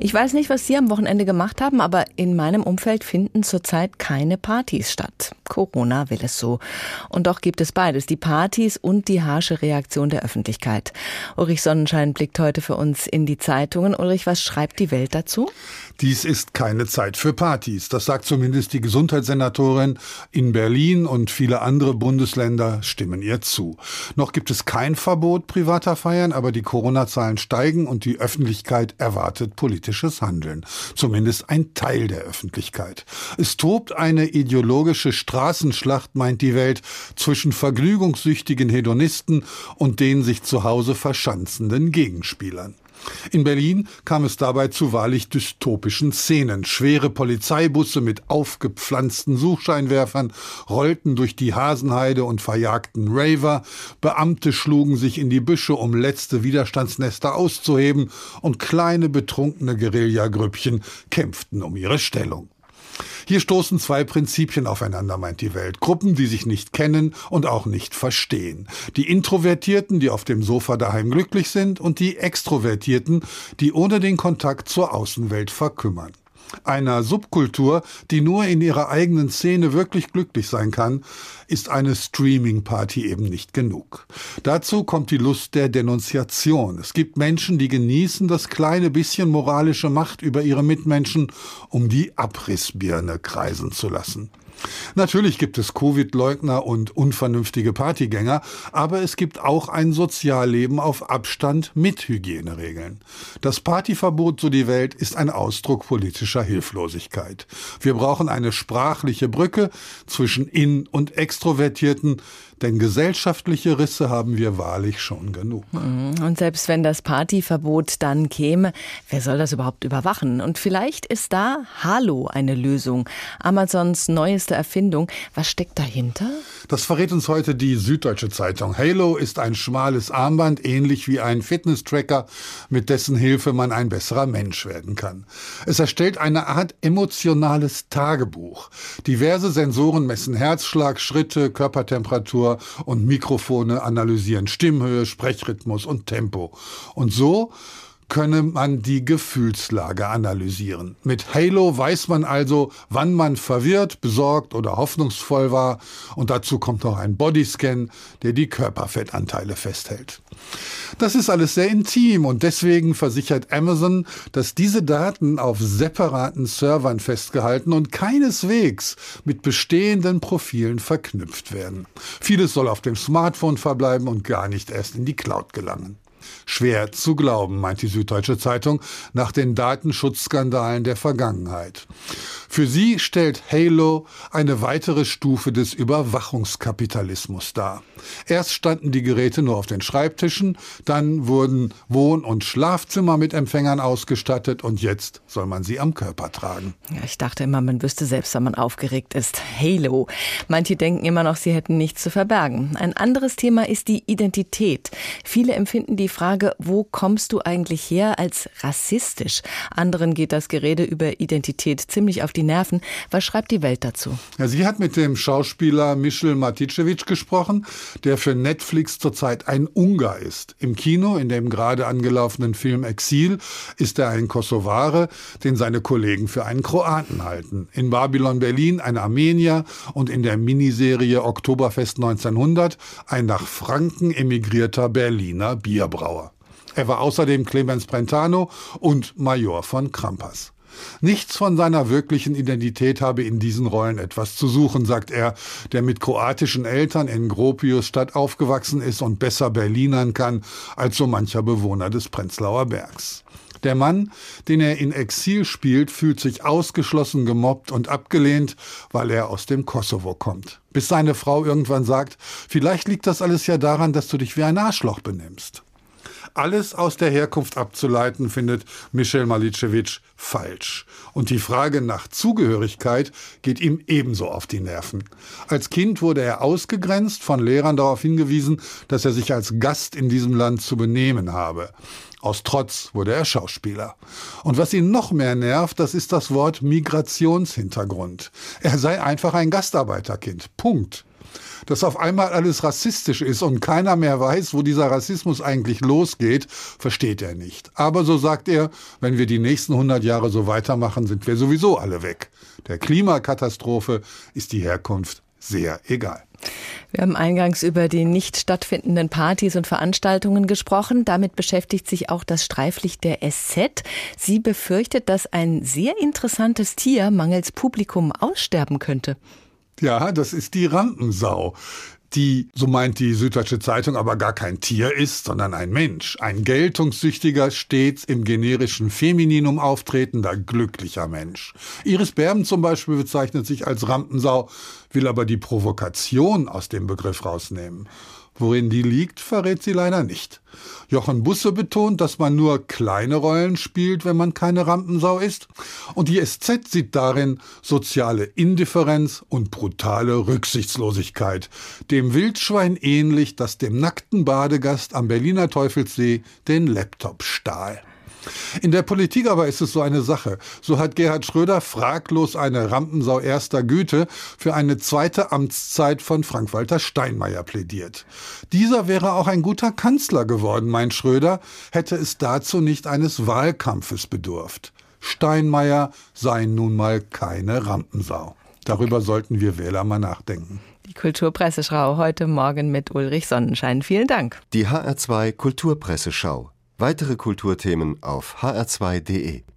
Ich weiß nicht, was Sie am Wochenende gemacht haben, aber in meinem Umfeld finden zurzeit keine Partys statt. Corona will es so. Und doch gibt es beides, die Partys und die harsche Reaktion der Öffentlichkeit. Ulrich Sonnenschein blickt heute für uns in die Zeitungen. Ulrich, was schreibt die Welt dazu? Dies ist keine Zeit für Partys. Das sagt zumindest die Gesundheitssenatorin in Berlin und viele andere Bundesländer stimmen ihr zu. Noch gibt es kein Verbot privater Feiern, aber die Corona-Zahlen steigen und die Öffentlichkeit erwartet politisches Handeln. Zumindest ein Teil der Öffentlichkeit. Es tobt eine ideologische Straßenschlacht, meint die Welt, zwischen vergnügungssüchtigen Hedonisten und den sich zu Hause verschanzenden Gegenspielern. In Berlin kam es dabei zu wahrlich dystopischen Szenen. Schwere Polizeibusse mit aufgepflanzten Suchscheinwerfern rollten durch die Hasenheide und verjagten Raver. Beamte schlugen sich in die Büsche, um letzte Widerstandsnester auszuheben, und kleine betrunkene Guerillagrüppchen kämpften um ihre Stellung. Hier stoßen zwei Prinzipien aufeinander, meint die Welt. Gruppen, die sich nicht kennen und auch nicht verstehen. Die Introvertierten, die auf dem Sofa daheim glücklich sind und die Extrovertierten, die ohne den Kontakt zur Außenwelt verkümmern einer Subkultur, die nur in ihrer eigenen Szene wirklich glücklich sein kann, ist eine Streaming-Party eben nicht genug. Dazu kommt die Lust der Denunziation. Es gibt Menschen, die genießen das kleine bisschen moralische Macht über ihre Mitmenschen, um die Abrissbirne kreisen zu lassen. Natürlich gibt es Covid-Leugner und unvernünftige Partygänger, aber es gibt auch ein Sozialleben auf Abstand mit Hygieneregeln. Das Partyverbot, so die Welt, ist ein Ausdruck politischer Hilflosigkeit. Wir brauchen eine sprachliche Brücke zwischen In- und Extrovertierten, denn gesellschaftliche Risse haben wir wahrlich schon genug. Mhm. Und selbst wenn das Partyverbot dann käme, wer soll das überhaupt überwachen? Und vielleicht ist da Halo eine Lösung. Amazons neueste Erfindung. Was steckt dahinter? Das verrät uns heute die Süddeutsche Zeitung. Halo ist ein schmales Armband, ähnlich wie ein Fitness-Tracker, mit dessen Hilfe man ein besserer Mensch werden kann. Es erstellt eine Art emotionales Tagebuch. Diverse Sensoren messen Herzschlag, Schritte, Körpertemperatur, Kopfhörer und Mikrofone analysieren Stimmhöhe, Sprechrhythmus und Tempo. Und so könne man die Gefühlslage analysieren. Mit Halo weiß man also, wann man verwirrt, besorgt oder hoffnungsvoll war. Und dazu kommt noch ein Bodyscan, der die Körperfettanteile festhält. Das ist alles sehr intim und deswegen versichert Amazon, dass diese Daten auf separaten Servern festgehalten und keineswegs mit bestehenden Profilen verknüpft werden. Vieles soll auf dem Smartphone verbleiben und gar nicht erst in die Cloud gelangen. Schwer zu glauben, meint die Süddeutsche Zeitung, nach den Datenschutzskandalen der Vergangenheit. Für sie stellt Halo eine weitere Stufe des Überwachungskapitalismus dar. Erst standen die Geräte nur auf den Schreibtischen, dann wurden Wohn- und Schlafzimmer mit Empfängern ausgestattet und jetzt soll man sie am Körper tragen. Ja, ich dachte immer, man wüsste selbst, wenn man aufgeregt ist. Halo. Manche denken immer noch, sie hätten nichts zu verbergen. Ein anderes Thema ist die Identität. Viele empfinden die Frage, wo kommst du eigentlich her, als rassistisch. Anderen geht das Gerede über Identität ziemlich auf die Nerven. Was schreibt die Welt dazu? Ja, sie hat mit dem Schauspieler Michel Maticevic gesprochen, der für Netflix zurzeit ein Ungar ist. Im Kino, in dem gerade angelaufenen Film Exil, ist er ein Kosovare, den seine Kollegen für einen Kroaten halten. In Babylon Berlin ein Armenier und in der Miniserie Oktoberfest 1900 ein nach Franken emigrierter Berliner Bierbrauer. Er war außerdem Clemens Brentano und Major von Krampas. Nichts von seiner wirklichen Identität habe in diesen Rollen etwas zu suchen, sagt er, der mit kroatischen Eltern in Gropiusstadt aufgewachsen ist und besser Berlinern kann als so mancher Bewohner des Prenzlauer Bergs. Der Mann, den er in Exil spielt, fühlt sich ausgeschlossen, gemobbt und abgelehnt, weil er aus dem Kosovo kommt. Bis seine Frau irgendwann sagt, vielleicht liegt das alles ja daran, dass du dich wie ein Arschloch benimmst alles aus der Herkunft abzuleiten, findet Michel Malicevic falsch. Und die Frage nach Zugehörigkeit geht ihm ebenso auf die Nerven. Als Kind wurde er ausgegrenzt, von Lehrern darauf hingewiesen, dass er sich als Gast in diesem Land zu benehmen habe. Aus Trotz wurde er Schauspieler. Und was ihn noch mehr nervt, das ist das Wort Migrationshintergrund. Er sei einfach ein Gastarbeiterkind. Punkt. Dass auf einmal alles rassistisch ist und keiner mehr weiß, wo dieser Rassismus eigentlich losgeht, versteht er nicht. Aber so sagt er, wenn wir die nächsten 100 Jahre so weitermachen, sind wir sowieso alle weg. Der Klimakatastrophe ist die Herkunft sehr egal. Wir haben eingangs über die nicht stattfindenden Partys und Veranstaltungen gesprochen. Damit beschäftigt sich auch das Streiflicht der SZ. Sie befürchtet, dass ein sehr interessantes Tier mangels Publikum aussterben könnte. Ja, das ist die Rampensau die, so meint die Süddeutsche Zeitung, aber gar kein Tier ist, sondern ein Mensch. Ein geltungssüchtiger, stets im generischen Femininum auftretender, glücklicher Mensch. Iris Berben zum Beispiel bezeichnet sich als Rampensau, will aber die Provokation aus dem Begriff rausnehmen. Worin die liegt, verrät sie leider nicht. Jochen Busse betont, dass man nur kleine Rollen spielt, wenn man keine Rampensau ist. Und die SZ sieht darin soziale Indifferenz und brutale Rücksichtslosigkeit. Dem Wildschwein ähnlich, das dem nackten Badegast am Berliner Teufelssee den Laptop stahl. In der Politik aber ist es so eine Sache. So hat Gerhard Schröder fraglos eine Rampensau erster Güte für eine zweite Amtszeit von Frank-Walter Steinmeier plädiert. Dieser wäre auch ein guter Kanzler geworden, meint Schröder, hätte es dazu nicht eines Wahlkampfes bedurft. Steinmeier sei nun mal keine Rampensau. Darüber sollten wir Wähler mal nachdenken. Die Kulturpresseschau heute Morgen mit Ulrich Sonnenschein. Vielen Dank. Die HR2 Kulturpresseschau Weitere Kulturthemen auf hr2.de